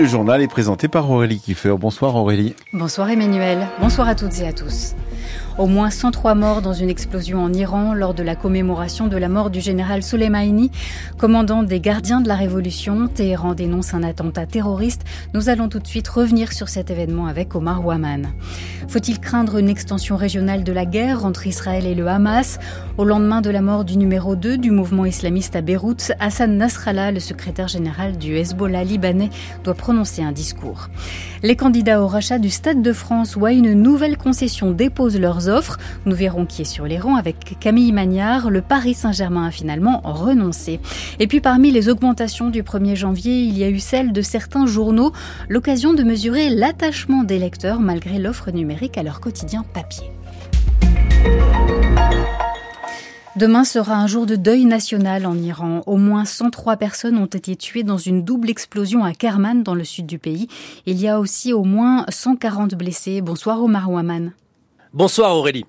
le journal est présenté par Aurélie Kiefer. Bonsoir Aurélie. Bonsoir Emmanuel. Bonsoir à toutes et à tous. Au moins 103 morts dans une explosion en Iran lors de la commémoration de la mort du général Soleimani, commandant des gardiens de la révolution. Téhéran dénonce un attentat terroriste. Nous allons tout de suite revenir sur cet événement avec Omar Waman. Faut-il craindre une extension régionale de la guerre entre Israël et le Hamas? Au lendemain de la mort du numéro 2 du mouvement islamiste à Beyrouth, Hassan Nasrallah, le secrétaire général du Hezbollah libanais, doit prononcer un discours. Les candidats au rachat du Stade de France ou une nouvelle concession déposent leurs offres. Nous verrons qui est sur les rangs avec Camille Magnard. Le Paris Saint-Germain a finalement renoncé. Et puis parmi les augmentations du 1er janvier, il y a eu celle de certains journaux, l'occasion de mesurer l'attachement des lecteurs malgré l'offre numérique à leur quotidien papier. Demain sera un jour de deuil national en Iran. Au moins 103 personnes ont été tuées dans une double explosion à Kerman, dans le sud du pays. Il y a aussi au moins 140 blessés. Bonsoir Omar Waman. Bonsoir Aurélie.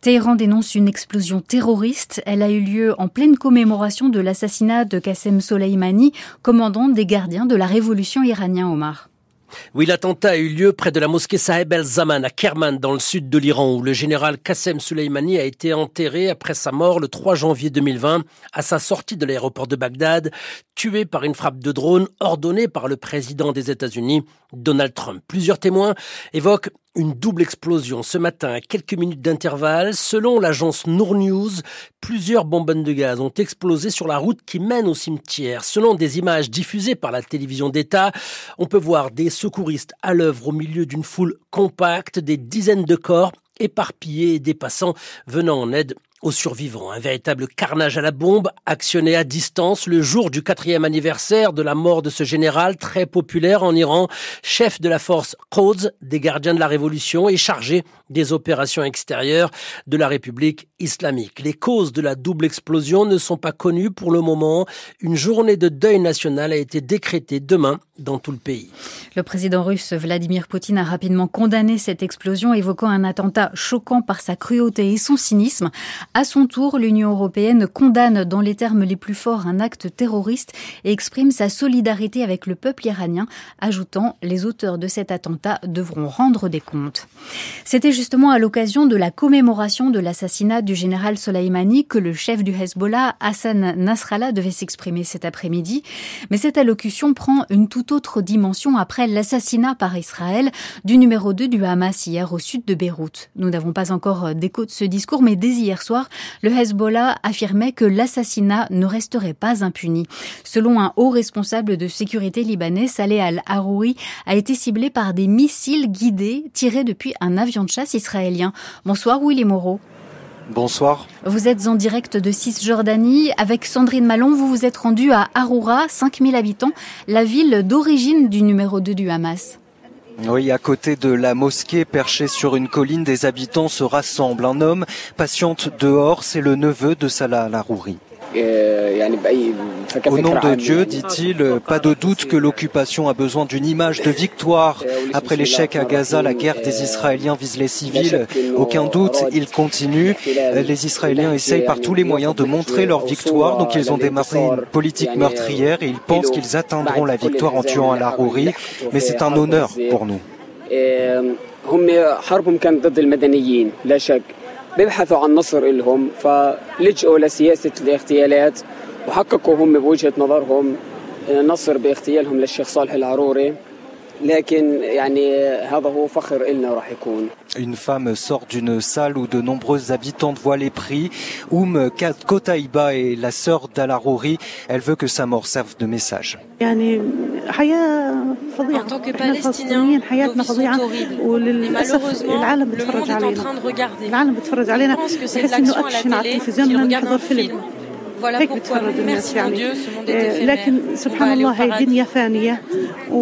Téhéran dénonce une explosion terroriste. Elle a eu lieu en pleine commémoration de l'assassinat de Qassem Soleimani, commandant des gardiens de la révolution iranienne Omar. Oui, l'attentat a eu lieu près de la mosquée Saheb el-Zaman à Kerman, dans le sud de l'Iran, où le général Qassem Soleimani a été enterré après sa mort le 3 janvier 2020, à sa sortie de l'aéroport de Bagdad, tué par une frappe de drone ordonnée par le président des États-Unis, Donald Trump. Plusieurs témoins évoquent une double explosion ce matin à quelques minutes d'intervalle. Selon l'agence Nour News, plusieurs bonbonnes de gaz ont explosé sur la route qui mène au cimetière. Selon des images diffusées par la télévision d'État, on peut voir des secouristes à l'œuvre au milieu d'une foule compacte, des dizaines de corps éparpillés et des passants venant en aide aux survivants. Un véritable carnage à la bombe, actionné à distance le jour du quatrième anniversaire de la mort de ce général très populaire en Iran, chef de la force Quds des gardiens de la révolution et chargé des opérations extérieures de la République islamique. Les causes de la double explosion ne sont pas connues pour le moment. Une journée de deuil national a été décrétée demain dans tout le pays. Le président russe Vladimir Poutine a rapidement condamné cette explosion, évoquant un attentat choquant par sa cruauté et son cynisme. À son tour, l'Union européenne condamne dans les termes les plus forts un acte terroriste et exprime sa solidarité avec le peuple iranien, ajoutant les auteurs de cet attentat devront rendre des comptes. C'était justement à l'occasion de la commémoration de l'assassinat du général Soleimani que le chef du Hezbollah, Hassan Nasrallah, devait s'exprimer cet après-midi. Mais cette allocution prend une toute autre dimension après l'assassinat par Israël du numéro 2 du Hamas hier au sud de Beyrouth. Nous n'avons pas encore d'écho de ce discours, mais dès hier soir, le Hezbollah affirmait que l'assassinat ne resterait pas impuni. Selon un haut responsable de sécurité libanais, Saleh al-Harouri a été ciblé par des missiles guidés tirés depuis un avion de chasse israélien. Bonsoir Willy Moreau. Bonsoir. Vous êtes en direct de Cisjordanie. Avec Sandrine Malon, vous vous êtes rendu à Aroura, 5000 habitants, la ville d'origine du numéro 2 du Hamas. Oui, à côté de la mosquée perchée sur une colline, des habitants se rassemblent. Un homme patiente dehors, c'est le neveu de Salah Larouri. Au nom de Dieu, dit-il, pas de doute que l'occupation a besoin d'une image de victoire. Après l'échec à Gaza, la guerre des Israéliens vise les civils. Aucun doute, il continue. Les Israéliens essayent par tous les moyens de montrer leur victoire. Donc ils ont démarré une politique meurtrière et ils pensent qu'ils atteindront la victoire en tuant al Larouri. Mais c'est un honneur pour nous. بيبحثوا عن نصر إلهم فلجأوا لسياسة الاغتيالات وحققوا هم بوجهة نظرهم نصر باغتيالهم للشيخ صالح العروري. Une femme sort d'une salle où de nombreuses habitantes voient les prix. Oum Kotaïba est la sœur d'Alarouri. Elle veut que sa mort serve de message. En tant que Palestiniens, nos vies sont horribles. Et malheureusement, le monde est en train de regarder. Je pense que c'est de l'action à la télé, qu'ils regardent un film. Voilà pourquoi, merci mon Dieu, ce monde est éphémère. On va aller au paradis.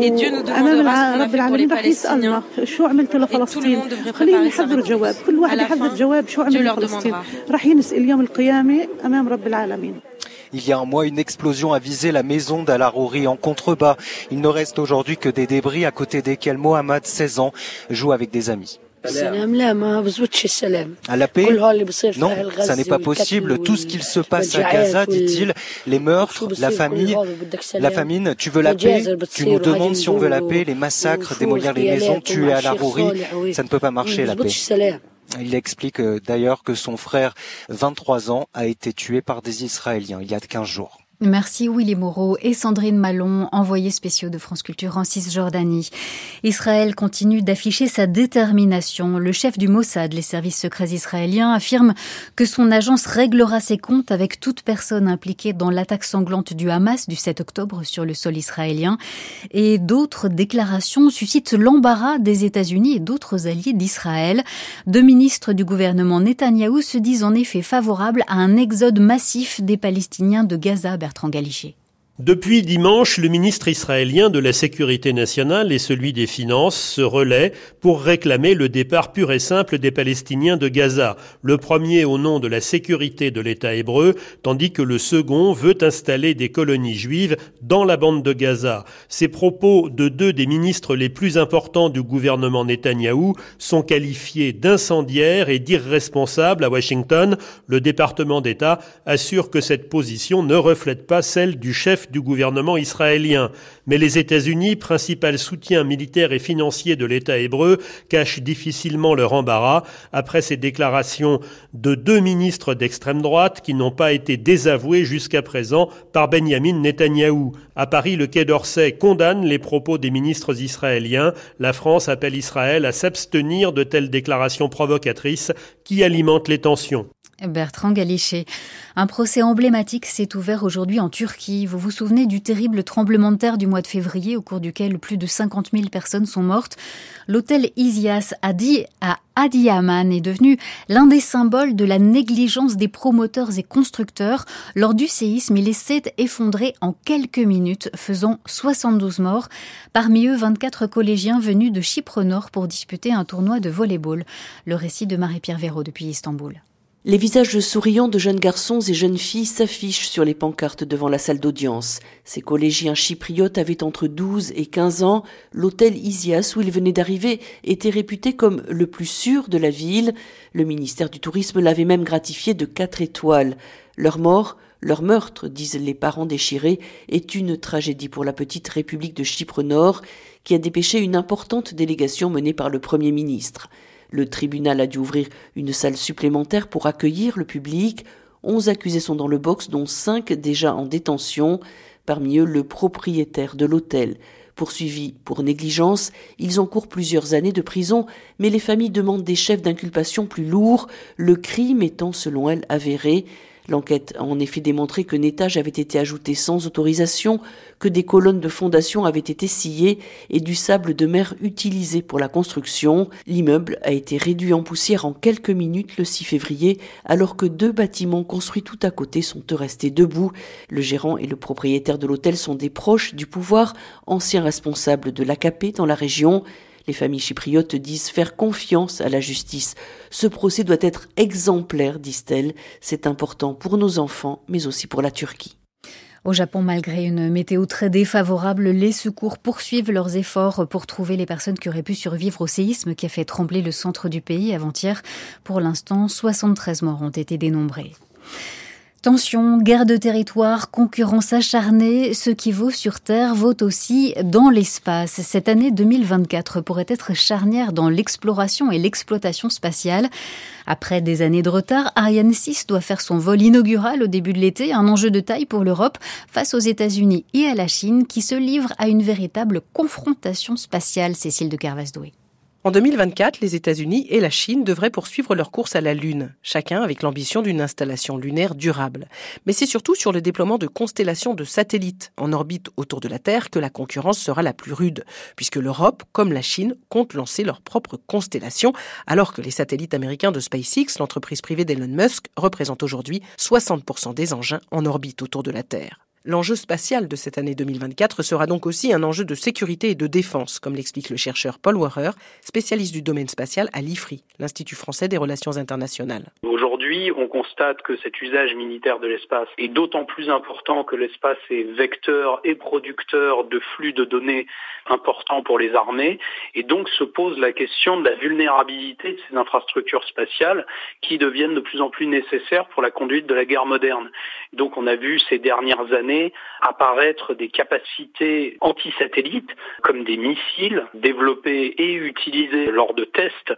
Et Dieu nous demandera ce qu'on a fait pour les Palestiniens. Et tout le monde devrait préparer sa réponse. À la fin, Dieu leur demandera. Il y a un mois, une explosion a visé la maison d'Al-Arouri en contrebas. Il ne reste aujourd'hui que des débris à côté desquels Mohamed, 16 ans, joue avec des amis. À la paix Non, ça n'est pas possible. Tout ce qu'il se passe à Gaza, dit-il, les meurtres, la famille, la famine, tu veux la paix Tu nous demandes si on veut la paix, les massacres, démolir les maisons, tuer à la rourie, ça ne peut pas marcher la paix. Il explique euh, d'ailleurs que son frère, 23 ans, a été tué par des Israéliens il y a 15 jours. Merci Willy Moreau et Sandrine Malon, envoyés spéciaux de France Culture en Cisjordanie. Israël continue d'afficher sa détermination. Le chef du Mossad, les services secrets israéliens, affirme que son agence réglera ses comptes avec toute personne impliquée dans l'attaque sanglante du Hamas du 7 octobre sur le sol israélien. Et d'autres déclarations suscitent l'embarras des États-Unis et d'autres alliés d'Israël. Deux ministres du gouvernement Netanyahou se disent en effet favorables à un exode massif des Palestiniens de Gaza Bertrand Galichet depuis dimanche, le ministre israélien de la Sécurité nationale et celui des Finances se relaient pour réclamer le départ pur et simple des Palestiniens de Gaza, le premier au nom de la sécurité de l'État hébreu, tandis que le second veut installer des colonies juives dans la bande de Gaza. Ces propos de deux des ministres les plus importants du gouvernement Netanyahou sont qualifiés d'incendiaires et d'irresponsables à Washington. Le département d'État assure que cette position ne reflète pas celle du chef du gouvernement israélien. Mais les États-Unis, principal soutien militaire et financier de l'État hébreu, cachent difficilement leur embarras après ces déclarations de deux ministres d'extrême droite qui n'ont pas été désavoués jusqu'à présent par Benjamin Netanyahou. À Paris, le Quai d'Orsay condamne les propos des ministres israéliens. La France appelle Israël à s'abstenir de telles déclarations provocatrices qui alimentent les tensions. Bertrand Galichet. Un procès emblématique s'est ouvert aujourd'hui en Turquie. Vous vous souvenez du terrible tremblement de terre du mois de février au cours duquel plus de 50 000 personnes sont mortes. L'hôtel Isias Adi à Adiyaman est devenu l'un des symboles de la négligence des promoteurs et constructeurs. Lors du séisme, il s'est effondré en quelques minutes, faisant 72 morts. Parmi eux, 24 collégiens venus de Chypre Nord pour disputer un tournoi de volleyball. Le récit de Marie-Pierre Véraud depuis Istanbul. Les visages souriants de jeunes garçons et jeunes filles s'affichent sur les pancartes devant la salle d'audience. Ces collégiens chypriotes avaient entre 12 et 15 ans. L'hôtel Isias où ils venaient d'arriver était réputé comme le plus sûr de la ville. Le ministère du Tourisme l'avait même gratifié de quatre étoiles. Leur mort, leur meurtre, disent les parents déchirés, est une tragédie pour la petite République de Chypre Nord, qui a dépêché une importante délégation menée par le Premier ministre. Le tribunal a dû ouvrir une salle supplémentaire pour accueillir le public. Onze accusés sont dans le box, dont cinq déjà en détention. Parmi eux, le propriétaire de l'hôtel. Poursuivis pour négligence, ils encourent plusieurs années de prison, mais les familles demandent des chefs d'inculpation plus lourds, le crime étant selon elles avéré. L'enquête a en effet démontré qu'un étage avait été ajouté sans autorisation, que des colonnes de fondation avaient été sciées et du sable de mer utilisé pour la construction. L'immeuble a été réduit en poussière en quelques minutes le 6 février, alors que deux bâtiments construits tout à côté sont restés debout. Le gérant et le propriétaire de l'hôtel sont des proches du pouvoir, anciens responsables de l'AKP dans la région. Les familles chypriotes disent faire confiance à la justice. Ce procès doit être exemplaire, disent-elles. C'est important pour nos enfants, mais aussi pour la Turquie. Au Japon, malgré une météo très défavorable, les secours poursuivent leurs efforts pour trouver les personnes qui auraient pu survivre au séisme qui a fait trembler le centre du pays avant-hier. Pour l'instant, 73 morts ont été dénombrés. Tension, guerre de territoire, concurrence acharnée, ce qui vaut sur Terre vaut aussi dans l'espace. Cette année 2024 pourrait être charnière dans l'exploration et l'exploitation spatiale. Après des années de retard, Ariane 6 doit faire son vol inaugural au début de l'été, un enjeu de taille pour l'Europe face aux États-Unis et à la Chine qui se livrent à une véritable confrontation spatiale, Cécile de Carvasdoué. En 2024, les États-Unis et la Chine devraient poursuivre leur course à la Lune, chacun avec l'ambition d'une installation lunaire durable. Mais c'est surtout sur le déploiement de constellations de satellites en orbite autour de la Terre que la concurrence sera la plus rude, puisque l'Europe, comme la Chine, compte lancer leur propre constellation, alors que les satellites américains de SpaceX, l'entreprise privée d'Elon Musk, représentent aujourd'hui 60% des engins en orbite autour de la Terre. L'enjeu spatial de cette année 2024 sera donc aussi un enjeu de sécurité et de défense, comme l'explique le chercheur Paul Warrer, spécialiste du domaine spatial à l'IFRI, l'Institut français des relations internationales. Aujourd'hui, on constate que cet usage militaire de l'espace est d'autant plus important que l'espace est vecteur et producteur de flux de données importants pour les armées, et donc se pose la question de la vulnérabilité de ces infrastructures spatiales qui deviennent de plus en plus nécessaires pour la conduite de la guerre moderne. Donc on a vu ces dernières années apparaître des capacités anti-satellites comme des missiles développés et utilisés lors de tests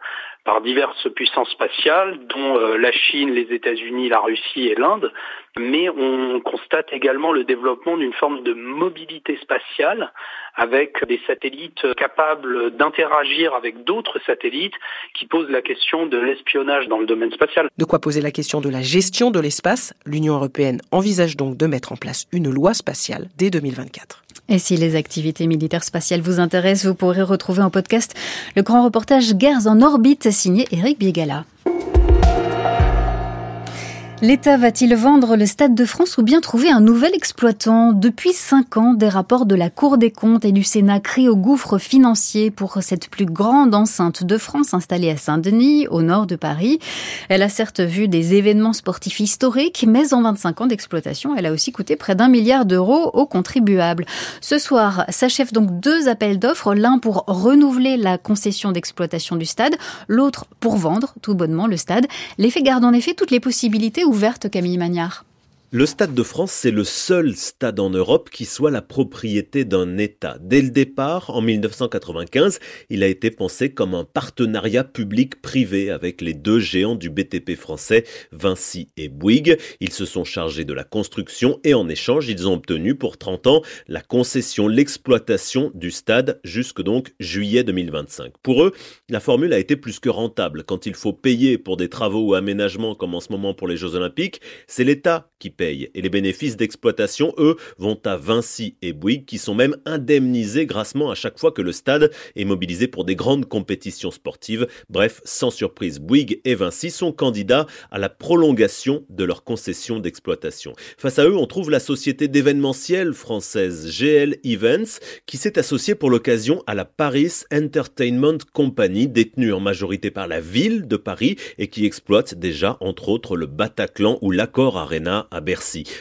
par diverses puissances spatiales, dont euh, la Chine, les États-Unis, la Russie et l'Inde. Mais on constate également le développement d'une forme de mobilité spatiale avec des satellites capables d'interagir avec d'autres satellites qui posent la question de l'espionnage dans le domaine spatial. De quoi poser la question de la gestion de l'espace L'Union européenne envisage donc de mettre en place une loi spatiale dès 2024. Et si les activités militaires spatiales vous intéressent, vous pourrez retrouver en podcast le grand reportage Guerres en orbite signé Eric Biegala. L'État va-t-il vendre le Stade de France ou bien trouver un nouvel exploitant? Depuis cinq ans, des rapports de la Cour des comptes et du Sénat crient au gouffre financier pour cette plus grande enceinte de France installée à Saint-Denis, au nord de Paris. Elle a certes vu des événements sportifs historiques, mais en 25 ans d'exploitation, elle a aussi coûté près d'un milliard d'euros aux contribuables. Ce soir s'achèvent donc deux appels d'offres, l'un pour renouveler la concession d'exploitation du stade, l'autre pour vendre tout bonnement le stade. L'effet garde en effet toutes les possibilités ouverte, Camille Magnard? Le Stade de France, c'est le seul stade en Europe qui soit la propriété d'un État. Dès le départ, en 1995, il a été pensé comme un partenariat public-privé avec les deux géants du BTP français, Vinci et Bouygues. Ils se sont chargés de la construction et en échange, ils ont obtenu pour 30 ans la concession, l'exploitation du stade jusque donc juillet 2025. Pour eux, la formule a été plus que rentable. Quand il faut payer pour des travaux ou aménagements comme en ce moment pour les Jeux Olympiques, c'est l'État qui et les bénéfices d'exploitation, eux, vont à Vinci et Bouygues qui sont même indemnisés grassement à chaque fois que le stade est mobilisé pour des grandes compétitions sportives. Bref, sans surprise, Bouygues et Vinci sont candidats à la prolongation de leur concession d'exploitation. Face à eux, on trouve la société d'événementiel française GL Events qui s'est associée pour l'occasion à la Paris Entertainment Company détenue en majorité par la ville de Paris et qui exploite déjà entre autres le Bataclan ou l'Accor Arena à Berlin.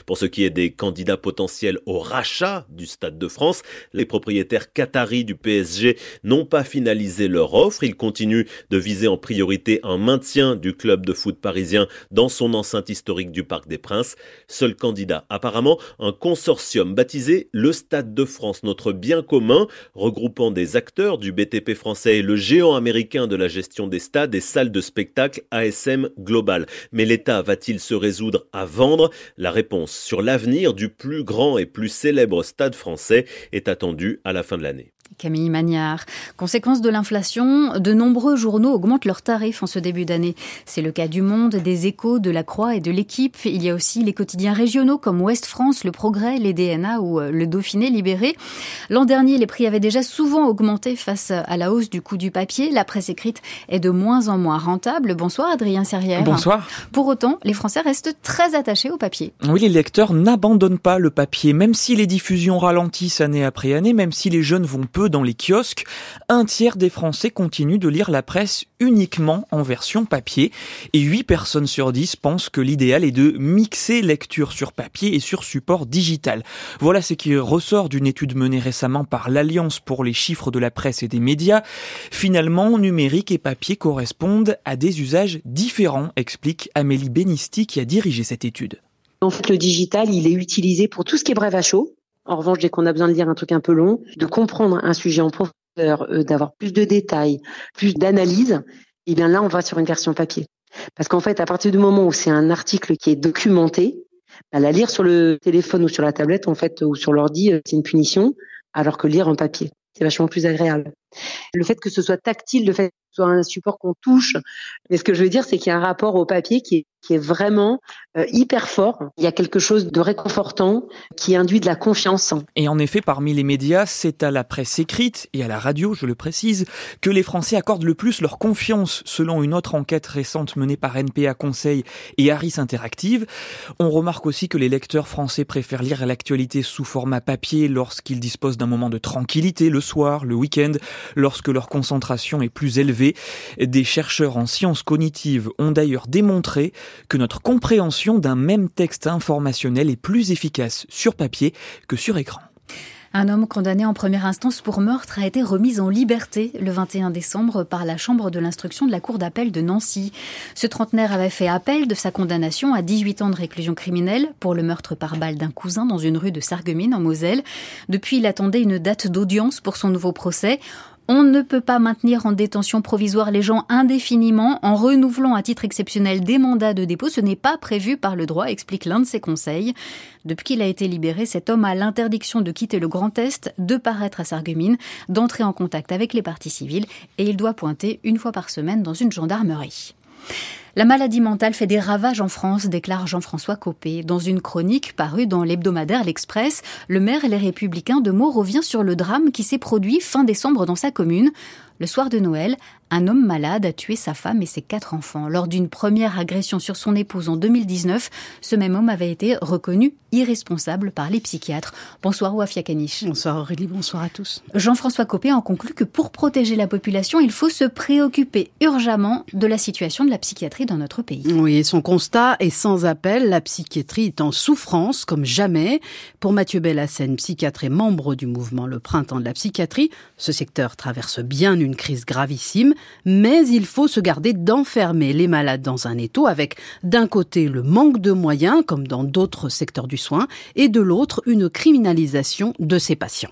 Pour ce qui est des candidats potentiels au rachat du Stade de France, les propriétaires qataris du PSG n'ont pas finalisé leur offre. Ils continuent de viser en priorité un maintien du club de foot parisien dans son enceinte historique du Parc des Princes. Seul candidat, apparemment, un consortium baptisé le Stade de France, notre bien commun, regroupant des acteurs du BTP français et le géant américain de la gestion des stades et salles de spectacle ASM Global. Mais l'État va-t-il se résoudre à vendre la réponse sur l'avenir du plus grand et plus célèbre stade français est attendue à la fin de l'année. Camille Magnard. Conséquence de l'inflation, de nombreux journaux augmentent leurs tarifs en ce début d'année. C'est le cas du Monde, des Échos, de la Croix et de l'Équipe. Il y a aussi les quotidiens régionaux comme Ouest France, Le Progrès, les DNA ou euh, le Dauphiné libéré. L'an dernier, les prix avaient déjà souvent augmenté face à la hausse du coût du papier. La presse écrite est de moins en moins rentable. Bonsoir Adrien Serrière. Bonsoir. Pour autant, les Français restent très attachés au papier. Oui, les lecteurs n'abandonnent pas le papier, même si les diffusions ralentissent année après année, même si les jeunes vont peu dans les kiosques, un tiers des Français continuent de lire la presse uniquement en version papier et 8 personnes sur 10 pensent que l'idéal est de mixer lecture sur papier et sur support digital. Voilà ce qui ressort d'une étude menée récemment par l'Alliance pour les chiffres de la presse et des médias. Finalement, numérique et papier correspondent à des usages différents, explique Amélie Benisti qui a dirigé cette étude. En fait, le digital, il est utilisé pour tout ce qui est bref à chaud, en revanche, dès qu'on a besoin de lire un truc un peu long, de comprendre un sujet en profondeur, euh, d'avoir plus de détails, plus d'analyse, eh bien là, on va sur une version papier. Parce qu'en fait, à partir du moment où c'est un article qui est documenté, bah, la lire sur le téléphone ou sur la tablette, en fait, ou sur l'ordi, euh, c'est une punition, alors que lire en papier, c'est vachement plus agréable. Le fait que ce soit tactile, le fait que ce soit un support qu'on touche, mais ce que je veux dire, c'est qu'il y a un rapport au papier qui est qui est vraiment euh, hyper fort. Il y a quelque chose de réconfortant qui induit de la confiance. Et en effet, parmi les médias, c'est à la presse écrite et à la radio, je le précise, que les Français accordent le plus leur confiance, selon une autre enquête récente menée par NPA Conseil et Harris Interactive. On remarque aussi que les lecteurs français préfèrent lire l'actualité sous format papier lorsqu'ils disposent d'un moment de tranquillité le soir, le week-end, lorsque leur concentration est plus élevée. Des chercheurs en sciences cognitives ont d'ailleurs démontré que notre compréhension d'un même texte informationnel est plus efficace sur papier que sur écran. Un homme condamné en première instance pour meurtre a été remis en liberté le 21 décembre par la Chambre de l'instruction de la Cour d'appel de Nancy. Ce trentenaire avait fait appel de sa condamnation à 18 ans de réclusion criminelle pour le meurtre par balle d'un cousin dans une rue de Sarreguemines en Moselle. Depuis, il attendait une date d'audience pour son nouveau procès. On ne peut pas maintenir en détention provisoire les gens indéfiniment en renouvelant à titre exceptionnel des mandats de dépôt. Ce n'est pas prévu par le droit, explique l'un de ses conseils. Depuis qu'il a été libéré, cet homme a l'interdiction de quitter le Grand Est, de paraître à Sarreguemines, d'entrer en contact avec les parties civiles et il doit pointer une fois par semaine dans une gendarmerie. La maladie mentale fait des ravages en France, déclare Jean-François Copé. Dans une chronique parue dans l'hebdomadaire L'Express, le maire et les républicains de Meaux revient sur le drame qui s'est produit fin décembre dans sa commune. Le soir de Noël, un homme malade a tué sa femme et ses quatre enfants. Lors d'une première agression sur son épouse en 2019, ce même homme avait été reconnu irresponsable par les psychiatres. Bonsoir Ouafia Kanish. Bonsoir Aurélie, bonsoir à tous. Jean-François Copé en conclut que pour protéger la population, il faut se préoccuper urgemment de la situation de la psychiatrie dans notre pays. Oui, et son constat est sans appel. La psychiatrie est en souffrance comme jamais. Pour Mathieu Bellassène, psychiatre et membre du mouvement Le Printemps de la psychiatrie, ce secteur traverse bien une crise gravissime mais il faut se garder d'enfermer les malades dans un étau avec d'un côté le manque de moyens, comme dans d'autres secteurs du soin, et de l'autre une criminalisation de ces patients.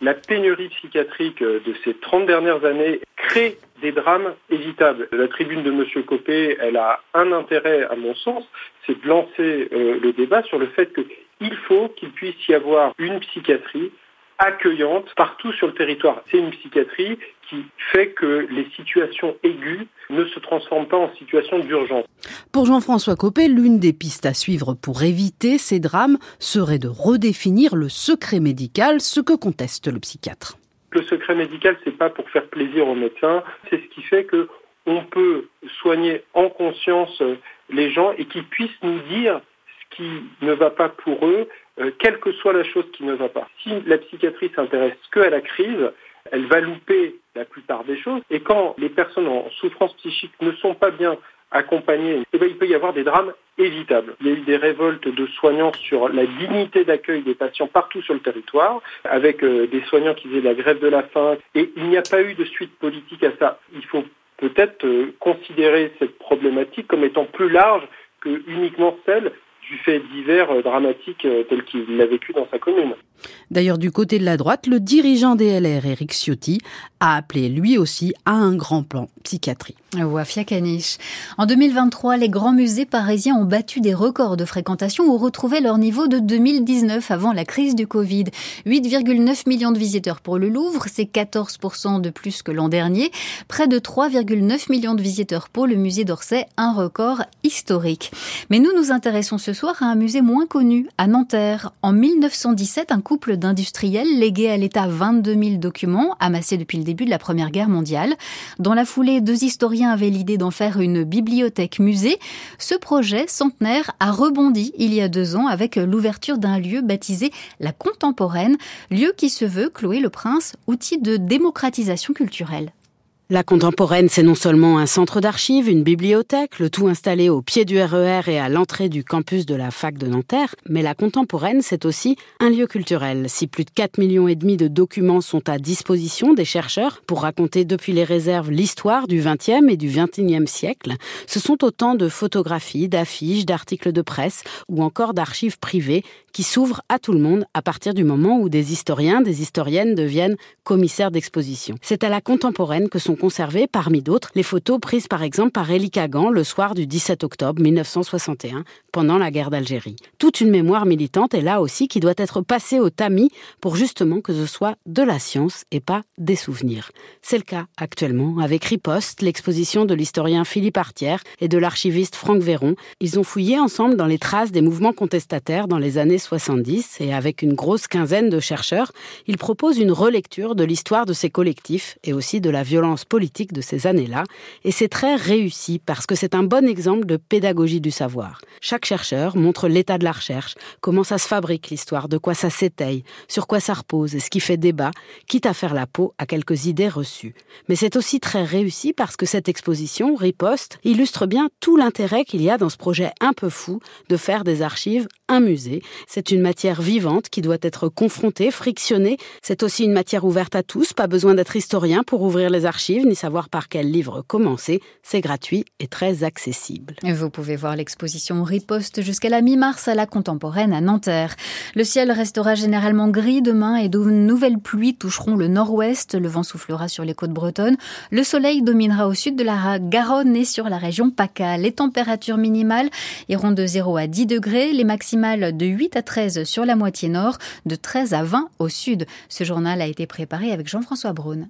La pénurie psychiatrique de ces 30 dernières années crée des drames évitables. La tribune de M. Copé, elle a un intérêt, à mon sens, c'est de lancer euh, le débat sur le fait qu'il faut qu'il puisse y avoir une psychiatrie accueillante partout sur le territoire. C'est une psychiatrie qui fait que les situations aiguës ne se transforment pas en situation d'urgence. Pour Jean-François Copé, l'une des pistes à suivre pour éviter ces drames serait de redéfinir le secret médical, ce que conteste le psychiatre. Le secret médical, c'est pas pour faire plaisir aux médecins, c'est ce qui fait que on peut soigner en conscience les gens et qu'ils puissent nous dire ce qui ne va pas pour eux, euh, quelle que soit la chose qui ne va pas. Si la psychiatrie s'intéresse que à la crise, elle va louper la plupart des choses. Et quand les personnes en souffrance psychique ne sont pas bien accompagnées, eh bien, il peut y avoir des drames Il y a eu des révoltes de soignants sur la dignité d'accueil des patients partout sur le territoire, avec euh, des soignants qui faisaient la grève de la faim. Et il n'y a pas eu de suite politique à ça. Il faut peut-être euh, considérer cette problématique comme étant plus large que uniquement celle du fait divers euh, dramatique tel qu'il l'a vécu dans sa commune. D'ailleurs, du côté de la droite, le dirigeant des LR, Éric Ciotti, a appelé lui aussi à un grand plan psychiatrie. Wafia Kanish. En 2023, les grands musées parisiens ont battu des records de fréquentation ou retrouvé leur niveau de 2019 avant la crise du Covid. 8,9 millions de visiteurs pour le Louvre, c'est 14% de plus que l'an dernier. Près de 3,9 millions de visiteurs pour le musée d'Orsay, un record historique. Mais nous nous intéressons ce soir à un musée moins connu, à Nanterre. En 1917, un couple d'industriels léguait à l'État 22 000 documents amassés depuis le début de la Première Guerre mondiale. Dans la foulée, deux historiens avaient l'idée d'en faire une bibliothèque-musée. Ce projet centenaire a rebondi il y a deux ans avec l'ouverture d'un lieu baptisé la Contemporaine, lieu qui se veut, Chloé le Prince, outil de démocratisation culturelle. La contemporaine, c'est non seulement un centre d'archives, une bibliothèque, le tout installé au pied du RER e et à l'entrée du campus de la fac de Nanterre, mais la contemporaine, c'est aussi un lieu culturel. Si plus de 4 millions et demi de documents sont à disposition des chercheurs pour raconter depuis les réserves l'histoire du XXe et du XXIe siècle, ce sont autant de photographies, d'affiches, d'articles de presse ou encore d'archives privées qui s'ouvre à tout le monde à partir du moment où des historiens, des historiennes deviennent commissaires d'exposition. C'est à la contemporaine que sont conservées, parmi d'autres, les photos prises par exemple par Élie Kagan le soir du 17 octobre 1961, pendant la guerre d'Algérie. Toute une mémoire militante est là aussi qui doit être passée au tamis pour justement que ce soit de la science et pas des souvenirs. C'est le cas actuellement avec Riposte, l'exposition de l'historien Philippe Artière et de l'archiviste Franck Véron. Ils ont fouillé ensemble dans les traces des mouvements contestataires dans les années 70 et avec une grosse quinzaine de chercheurs, ils proposent une relecture de l'histoire de ces collectifs et aussi de la violence politique de ces années-là. Et c'est très réussi parce que c'est un bon exemple de pédagogie du savoir. Chaque chercheur montre l'état de la recherche, comment ça se fabrique l'histoire, de quoi ça s'étaye, sur quoi ça repose et ce qui fait débat, quitte à faire la peau à quelques idées reçues. Mais c'est aussi très réussi parce que cette exposition, Riposte, illustre bien tout l'intérêt qu'il y a dans ce projet un peu fou de faire des archives un musée. C'est une matière vivante qui doit être confrontée, frictionnée. C'est aussi une matière ouverte à tous, pas besoin d'être historien pour ouvrir les archives ni savoir par quel livre commencer. C'est gratuit et très accessible. Vous pouvez voir l'exposition Riposte jusqu'à la mi-mars à la Contemporaine à Nanterre. Le ciel restera généralement gris demain et de nouvelles pluies toucheront le nord-ouest. Le vent soufflera sur les côtes bretonnes. Le soleil dominera au sud de la Garonne et sur la région PACA. Les températures minimales iront de 0 à 10 degrés, les maximales de 8 à 13 sur la moitié nord, de 13 à 20 au sud. Ce journal a été préparé avec Jean-François Braun.